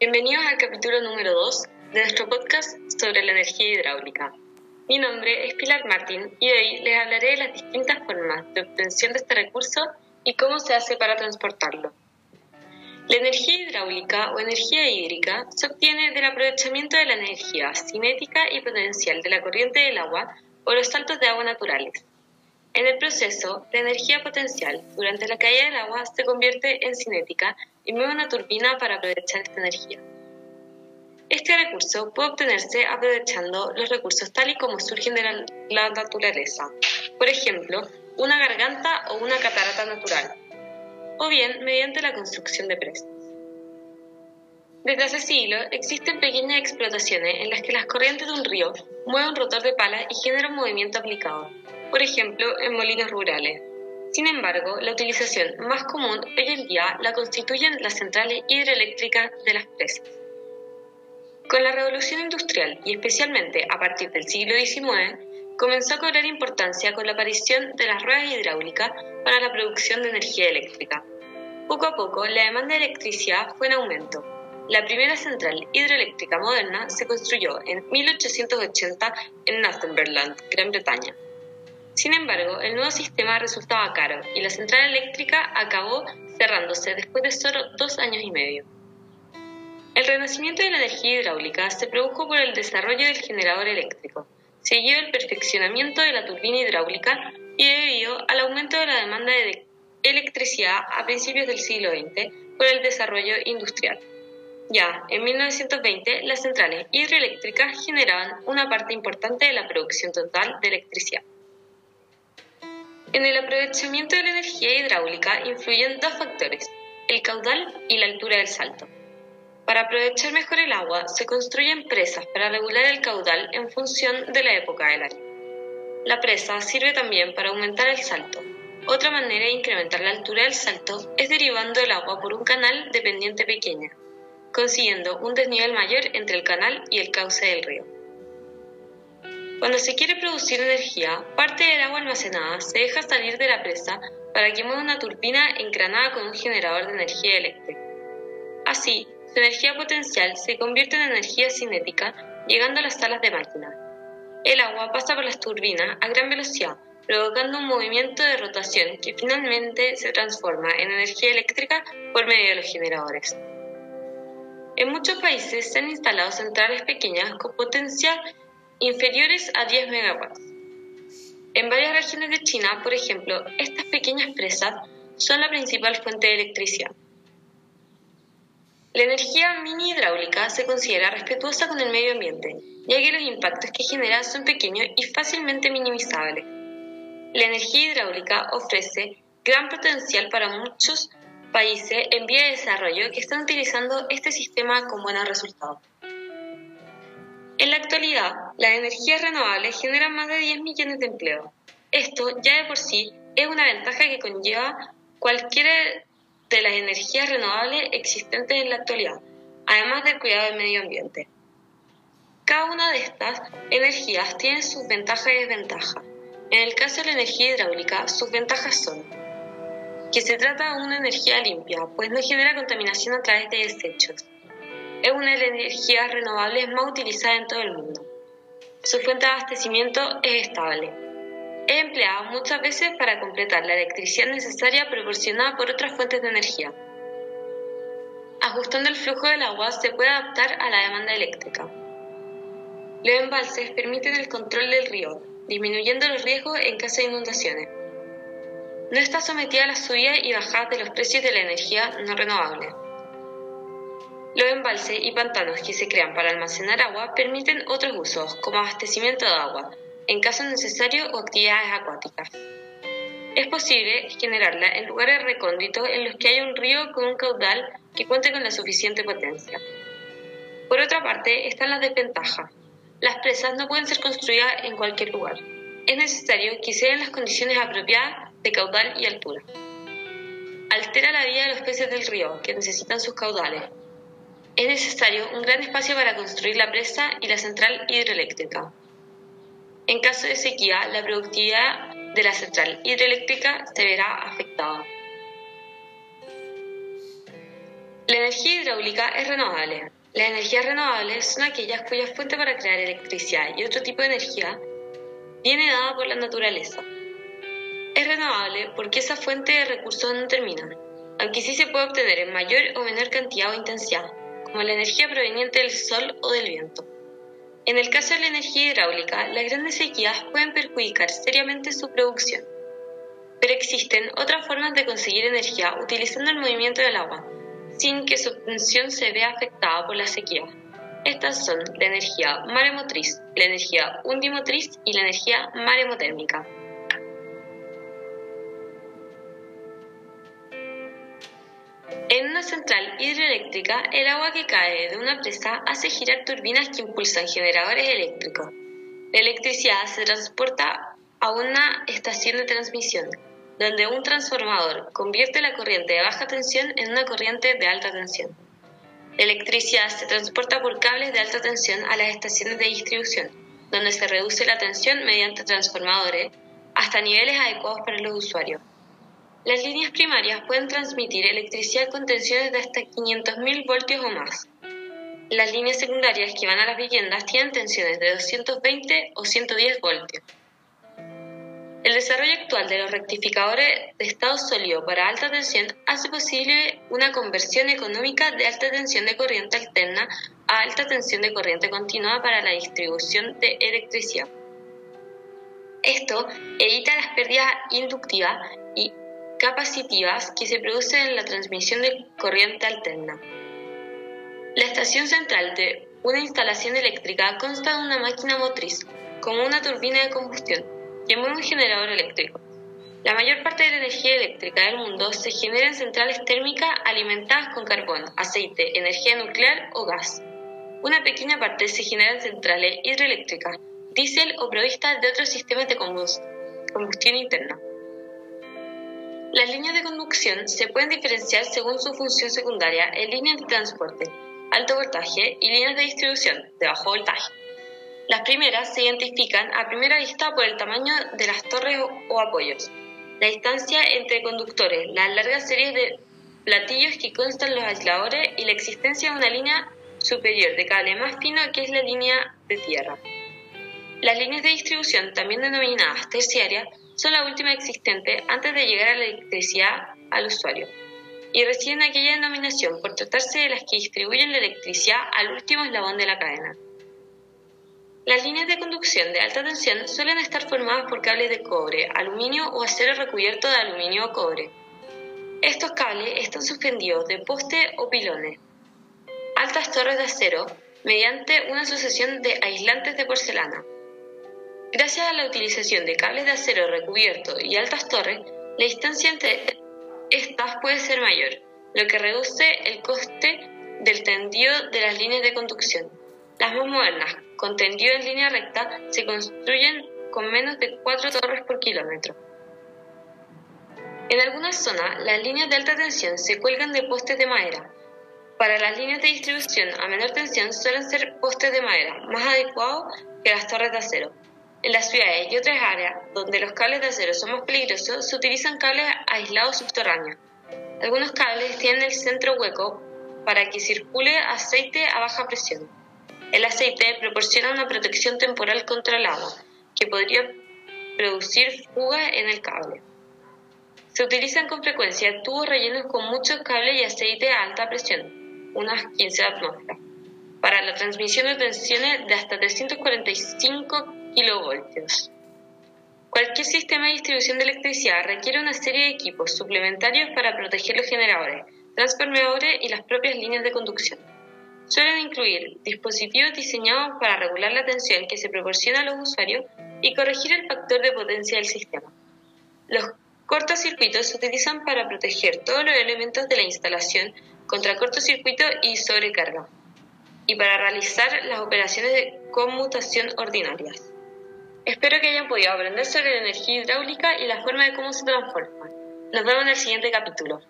Bienvenidos al capítulo número 2 de nuestro podcast sobre la energía hidráulica. Mi nombre es Pilar Martín y hoy les hablaré de las distintas formas de obtención de este recurso y cómo se hace para transportarlo. La energía hidráulica o energía hídrica se obtiene del aprovechamiento de la energía cinética y potencial de la corriente del agua o los saltos de agua naturales. En el proceso, la energía potencial durante la caída del agua se convierte en cinética y mueve una turbina para aprovechar esta energía. Este recurso puede obtenerse aprovechando los recursos tal y como surgen de la, naturaleza, por ejemplo, una garganta o una catarata natural, o bien mediante la construcción de presas. Desde hace siglos existen pequeñas explotaciones en las que las corrientes de un río mueven un rotor de pala y generan movimiento aplicado, por ejemplo, en molinos rurales. Sin embargo, la utilización más común hoy en día la constituyen las centrales hidroeléctricas de las presas. Con la revolución industrial y especialmente a partir del siglo XIX, comenzó a cobrar importancia con la aparición de las ruedas hidráulicas para la producción de energía eléctrica. Poco a poco, la demanda de electricidad fue en aumento. La primera central hidroeléctrica moderna se construyó en 1880 en Northumberland, Gran Bretaña. Sin embargo, el nuevo sistema resultaba caro y la central eléctrica acabó cerrándose después de solo dos años y medio. El renacimiento de la energía hidráulica se produjo por el desarrollo del generador eléctrico, seguido el perfeccionamiento de la turbina hidráulica y debido al aumento de la demanda de electricidad a principios del siglo XX por el desarrollo industrial. Ya en 1920, las centrales hidroeléctricas generaban una parte importante de la producción total de electricidad. En el aprovechamiento de la energía hidráulica influyen dos factores, el caudal y la altura del salto. Para aprovechar mejor el agua, se construyen presas para regular el caudal en función de la época del año. La presa sirve también para aumentar el salto. Otra manera de incrementar la altura del salto es derivando el agua por un canal de pendiente pequeña, consiguiendo un desnivel mayor entre el canal y el cauce del río. Cuando se quiere producir energía, parte del agua almacenada se deja salir de la presa para que mueva una turbina encranada con un generador de energía eléctrica. Así, su energía potencial se convierte en energía cinética, llegando a las salas de máquina. El agua pasa por las turbinas a gran velocidad, provocando un movimiento de rotación que finalmente se transforma en energía eléctrica por medio de los generadores. En muchos países se han instalado centrales pequeñas con potencia inferiores a 10 megawatts. En varias regiones de China, por ejemplo, estas pequeñas presas son la principal fuente de electricidad. La energía mini hidráulica se considera respetuosa con el medio ambiente, ya que los impactos que genera son pequeños y fácilmente minimizables. La energía hidráulica ofrece gran potencial para muchos países en vía de desarrollo que están utilizando este sistema con buenos resultados. En la actualidad, las energías renovables generan más de 10 millones de empleos. Esto ya de por sí es una ventaja que conlleva cualquier de las energías renovables existentes en la actualidad, además del cuidado del medio ambiente. Cada una de estas energías tiene sus ventajas y desventajas. En el caso de la energía hidráulica, sus ventajas son que se trata de una energía limpia, pues no genera contaminación a través de desechos es una de las energías renovables más utilizadas en todo el mundo. Su fuente de abastecimiento es estable. Es empleada muchas veces para completar la electricidad necesaria proporcionada por otras fuentes de energía. Ajustando el flujo del agua se puede adaptar a la demanda eléctrica. Los embalses permiten el control del río, disminuyendo los riesgos en caso de inundaciones. No está sometida a las subidas y bajadas de los precios de la energía no renovable. Los embalses y pantanos que se crean para almacenar agua permiten otros usos, como abastecimiento de agua, en caso necesario o actividades acuáticas. Es posible generarla en lugares recónditos en los que haya un río con un caudal que cuente con la suficiente potencia. Por otra parte, están las desventajas. Las presas no pueden ser construidas en cualquier lugar. Es necesario que se den las condiciones apropiadas de caudal y altura. Altera la vida de los peces del río, que necesitan sus caudales, es necesario un gran espacio para construir la presa y la central hidroeléctrica. En caso de sequía, la productividad de la central hidroeléctrica se verá afectada. La energía hidráulica es renovable. Las energías renovables son aquellas cuya fuente para crear electricidad y otro tipo de energía viene dada por la naturaleza. Es renovable porque esa fuente de recursos no termina, aunque sí se puede obtener en mayor o menor cantidad o intensidad, como la energía proveniente del sol o del viento. En el caso de la energía hidráulica, las grandes sequías pueden perjudicar seriamente su producción. Pero existen otras formas de conseguir energía utilizando el movimiento del agua, sin que su función se vea afectada por la sequía. Estas son la energía maremotriz, la energía undimotriz y la energía maremotérmica. Una central hidroeléctrica, el agua que cae de una presa hace girar turbinas que impulsan generadores eléctricos. La electricidad se transporta a una estación de transmisión, donde un transformador convierte la corriente de baja tensión en una corriente de alta tensión. La electricidad se transporta por cables de alta tensión a las estaciones de distribución, donde se reduce la tensión mediante transformadores hasta niveles adecuados para los usuarios. Las líneas primarias pueden transmitir electricidad con tensiones de hasta 500.000 voltios o más. Las líneas secundarias que van a las viviendas tienen tensiones de 220 o 110 voltios. El desarrollo actual de los rectificadores de estado sólido para alta tensión hace posible una conversión económica de alta tensión de corriente alterna a alta tensión de corriente continua para la distribución de electricidad. Esto evita las pérdidas inductivas y capacitivas que se producen en la transmisión de corriente alterna. La estación central de una instalación eléctrica consta de una máquina motriz, como una turbina de combustión, y un generador eléctrico. La mayor parte de la energía eléctrica del mundo se genera en centrales térmicas alimentadas con carbón, aceite, energía nuclear o gas. Una pequeña parte se genera en centrales hidroeléctricas, diésel o provistas de otros sistemas de combustión interna. Las líneas de conducción se pueden diferenciar según su función secundaria en líneas de transporte, alto voltaje y líneas de distribución de bajo voltaje. Las primeras se identifican a primera vista por el tamaño de las torres o apoyos, la distancia entre conductores, las largas series de platillos que constan los aisladores y la existencia de una línea superior de cable más fino que es la línea de tierra. Las líneas de distribución, también denominadas terciarias, son la última existente antes de llegar a la electricidad al usuario y reciben aquella denominación por tratarse de las que distribuyen la electricidad al último eslabón de la cadena. Las líneas de conducción de alta tensión suelen estar formadas por cables de cobre, aluminio o acero recubierto de aluminio o cobre. Estos cables están suspendidos de poste o pilones. Altas torres de acero mediante una sucesión de aislantes de porcelana. Gracias a la utilización de cables de acero recubierto y altas torres, la distancia entre estas puede ser mayor, lo que reduce el coste del tendido de las líneas de conducción. Las más modernas, con tendido en línea recta, se construyen con menos de 4 torres por kilómetro. En algunas zonas, las líneas de alta tensión se cuelgan de postes de madera. Para las líneas de distribución a menor tensión suelen ser postes de madera, más adecuados que las torres de acero. En las ciudades y otras áreas donde los cables de acero son más peligrosos, se utilizan cables aislados subterráneos. Algunos cables tienen el centro hueco para que circule aceite a baja presión. El aceite proporciona una protección temporal contra el agua, que podría producir fugas en el cable. Se utilizan con frecuencia tubos rellenos con muchos cables y aceite a alta presión, unas 15 atmósferas, para la transmisión de tensiones de hasta 345 kilovoltios. Cualquier sistema de distribución de electricidad requiere una serie de equipos suplementarios para proteger los generadores, transformadores y las propias líneas de conducción. Suelen incluir dispositivos diseñados para regular la tensión que se proporciona a los usuarios y corregir el factor de potencia del sistema. Los cortocircuitos se utilizan para proteger todos los elementos de la instalación contra cortocircuito y sobrecarga, y para realizar las operaciones de conmutación ordinarias. Espero que hayan podido aprender sobre la energía hidráulica y la forma de cómo se transforma. Nos vemos en el siguiente capítulo.